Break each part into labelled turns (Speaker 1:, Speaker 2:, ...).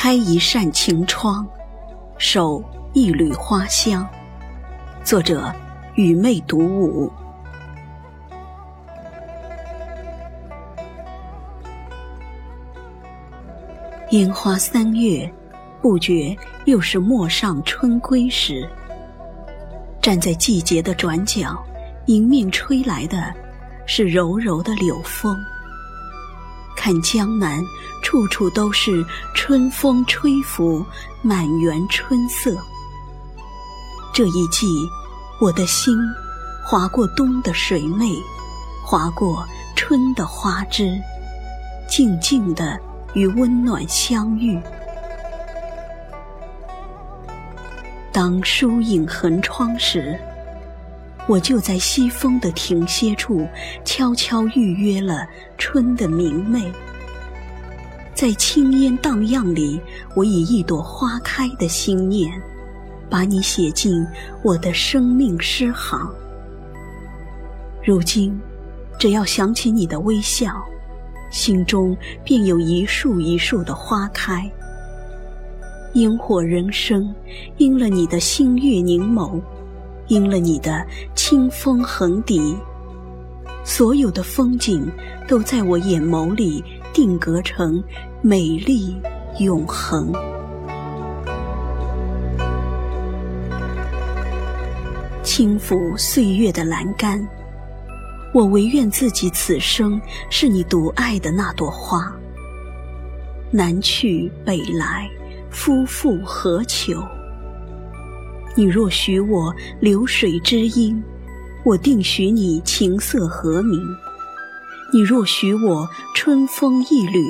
Speaker 1: 开一扇晴窗，守一缕花香。作者：雨妹独舞。烟花三月，不觉又是陌上春归时。站在季节的转角，迎面吹来的，是柔柔的柳风。看江南，处处都是春风吹拂，满园春色。这一季，我的心划过冬的水媚，划过春的花枝，静静的与温暖相遇。当疏影横窗时，我就在西风的停歇处，悄悄预约了春的明媚。在青烟荡漾里，我以一朵花开的心念，把你写进我的生命诗行。如今，只要想起你的微笑，心中便有一树一树的花开。烟火人生，因了你的星月凝眸，因了你的清风横笛，所有的风景都在我眼眸里定格成美丽永恒。轻抚岁月的栏杆，我唯愿自己此生是你独爱的那朵花。南去北来。夫复何求？你若许我流水知音，我定许你琴瑟和鸣；你若许我春风一缕，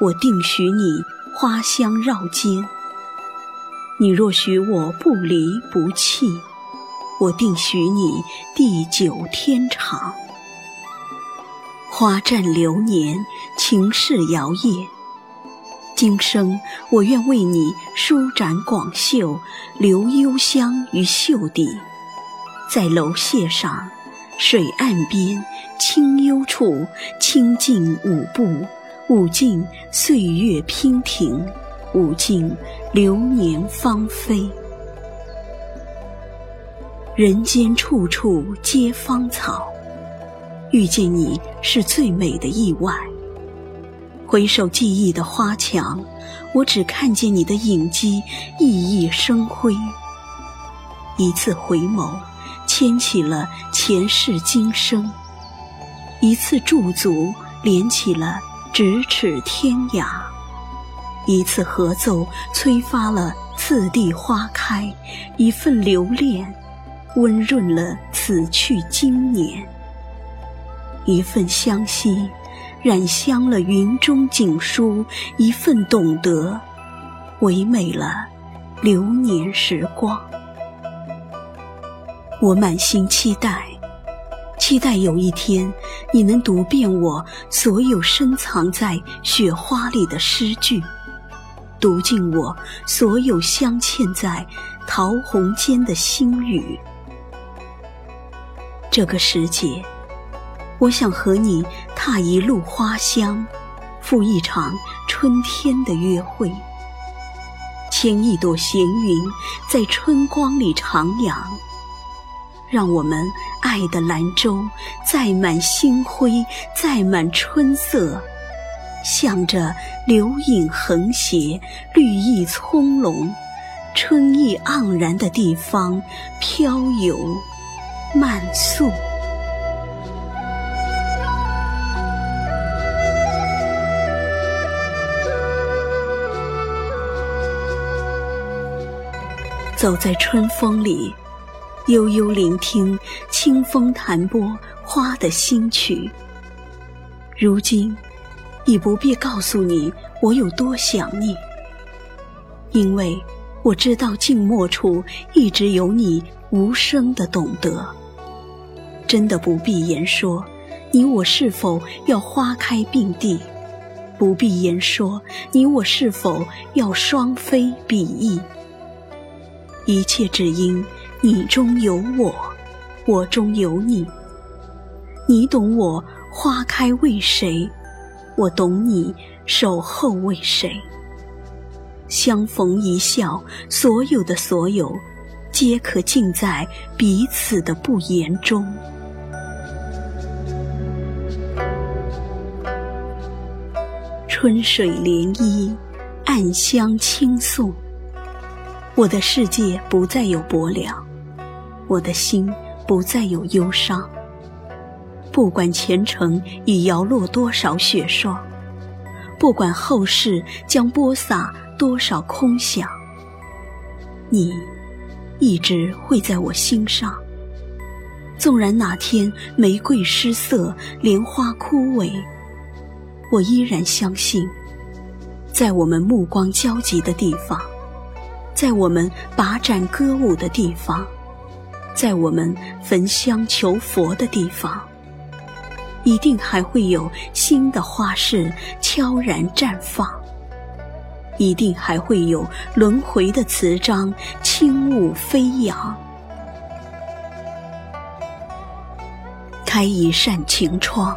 Speaker 1: 我定许你花香绕肩；你若许我不离不弃，我定许你地久天长。花绽流年，情事摇曳。今生我愿为你舒展广袖，留幽香于袖底，在楼榭上、水岸边、清幽处，清静舞步，舞尽岁月娉婷，舞尽流年芳菲。人间处处皆芳草，遇见你是最美的意外。回首记忆的花墙，我只看见你的影迹熠熠生辉。一次回眸，牵起了前世今生；一次驻足，连起了咫尺天涯；一次合奏，催发了次第花开；一份留恋，温润了此去经年；一份相惜。染香了云中锦书，一份懂得，唯美了流年时光。我满心期待，期待有一天你能读遍我所有深藏在雪花里的诗句，读尽我所有镶嵌在桃红间的心语。这个时节。我想和你踏一路花香，赴一场春天的约会，牵一朵闲云在春光里徜徉，让我们爱的兰州载满星辉，载满春色，向着流影横斜、绿意葱茏、春意盎然的地方飘游漫溯。走在春风里，悠悠聆听清风弹拨花的新曲。如今，已不必告诉你我有多想你，因为我知道静默处一直有你无声的懂得。真的不必言说，你我是否要花开并蒂？不必言说，你我是否要双飞比翼？一切只因你中有我，我中有你。你懂我花开为谁，我懂你守候为谁。相逢一笑，所有的所有，皆可尽在彼此的不言中。春水涟漪，暗香轻送。我的世界不再有薄凉，我的心不再有忧伤。不管前程已摇落多少雪霜，不管后世将播撒多少空想，你一直会在我心上。纵然哪天玫瑰失色，莲花枯萎。我依然相信，在我们目光交集的地方，在我们把盏歌舞的地方，在我们焚香求佛的地方，一定还会有新的花式悄然绽放，一定还会有轮回的词章轻舞飞扬。开一扇晴窗。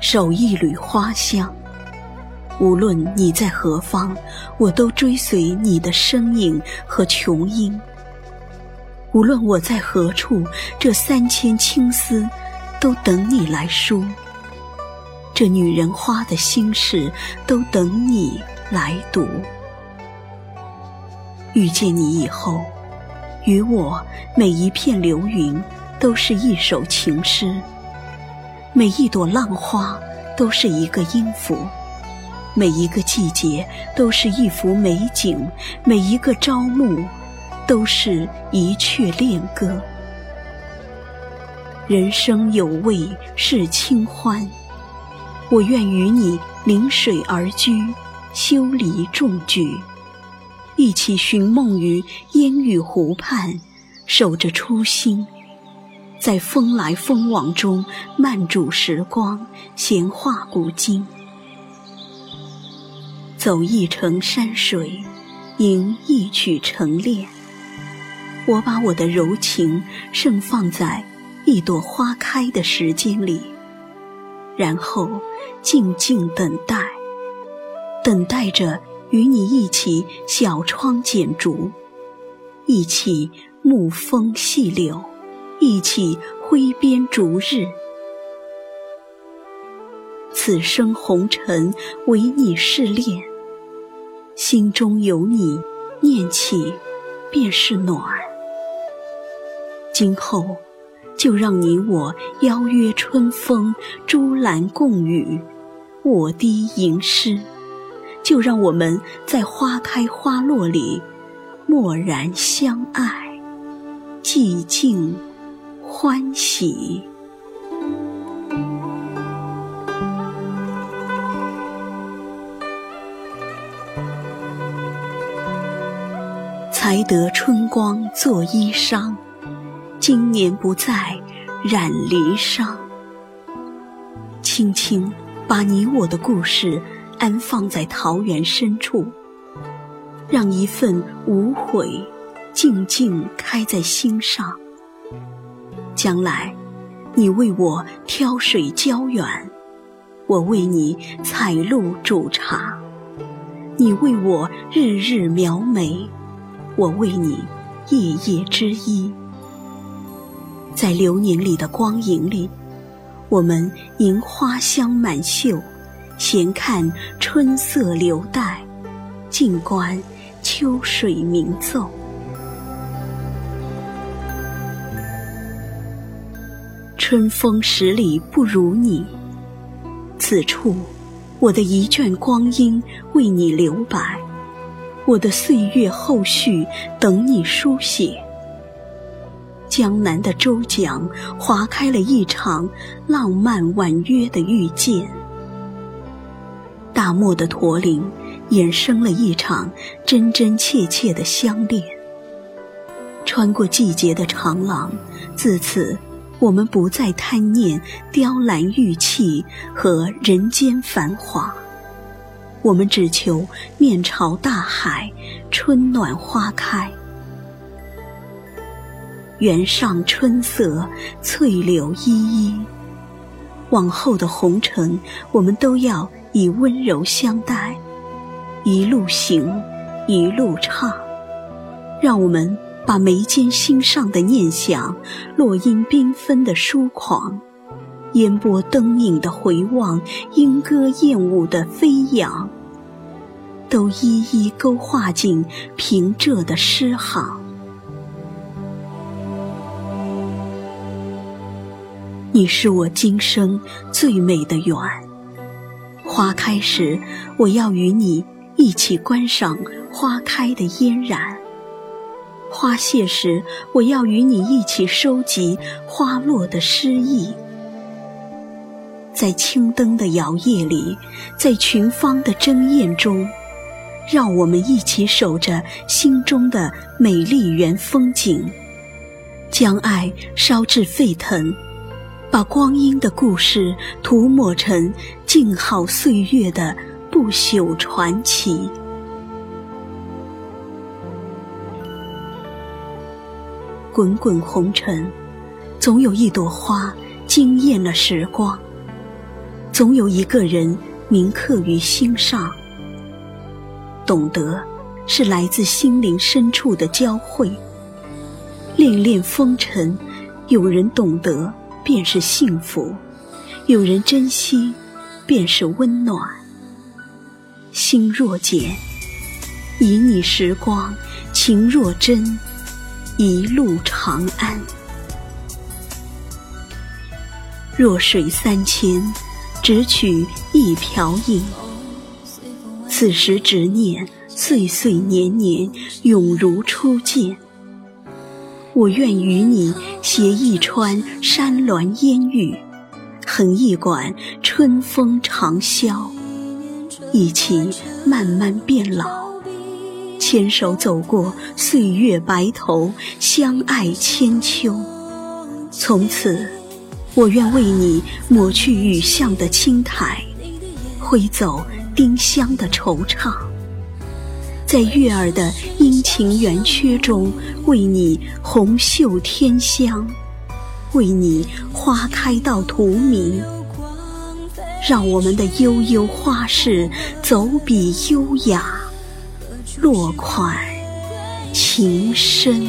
Speaker 1: 守一缕花香，无论你在何方，我都追随你的身影和琼音。无论我在何处，这三千青丝都等你来梳。这女人花的心事，都等你来读。遇见你以后，与我每一片流云，都是一首情诗。每一朵浪花都是一个音符，每一个季节都是一幅美景，每一个朝暮都是一阙恋歌。人生有味是清欢，我愿与你临水而居，修篱种菊，一起寻梦于烟雨湖畔，守着初心。在风来风往中慢煮时光，闲话古今。走一程山水，吟一曲晨练。我把我的柔情盛放在一朵花开的时间里，然后静静等待，等待着与你一起小窗剪烛，一起沐风细柳。一起挥鞭逐日，此生红尘唯你是恋，心中有你，念起便是暖。今后就让你我邀约春风，珠篮共语，我低吟诗。就让我们在花开花落里，默然相爱，寂静。欢喜，才得春光做衣裳，今年不再染离殇。轻轻把你我的故事安放在桃源深处，让一份无悔静静开在心上。将来，你为我挑水浇园，我为你采露煮茶；你为我日日描眉，我为你夜夜织衣。在流年里的光影里，我们迎花香满袖，闲看春色流带，静观秋水鸣奏。春风十里不如你，此处，我的一卷光阴为你留白，我的岁月后续等你书写。江南的洲桨划开了一场浪漫婉约的遇见，大漠的驼铃衍生了一场真真切切的相恋。穿过季节的长廊，自此。我们不再贪念雕栏玉砌和人间繁华，我们只求面朝大海，春暖花开。原上春色，翠柳依依。往后的红尘，我们都要以温柔相待，一路行，一路唱。让我们把眉间心上的念想，落英缤纷的疏狂，烟波灯影的回望，莺歌燕舞的飞扬，都一一勾画进平仄的诗行。你是我今生最美的缘。花开时，我要与你一起观赏花开的嫣然；花谢时，我要与你一起收集花落的诗意。在青灯的摇曳里，在群芳的争艳中，让我们一起守着心中的美丽原风景，将爱烧至沸腾。把光阴的故事涂抹成静好岁月的不朽传奇。滚滚红尘，总有一朵花惊艳了时光，总有一个人铭刻于心上。懂得，是来自心灵深处的交汇。恋恋风尘，有人懂得。便是幸福，有人珍惜，便是温暖。心若简，以你时光；情若真，一路长安。弱水三千，只取一瓢饮。此时执念，岁岁年年，永如初见。我愿与你携一川山峦烟雨，横一管春风长啸，一起慢慢变老，牵手走过岁月白头，相爱千秋。从此，我愿为你抹去雨巷的青苔，挥走丁香的惆怅。在月儿的阴晴圆缺中，为你红袖添香，为你花开到荼蘼。让我们的悠悠花事，走笔优雅，落款情深。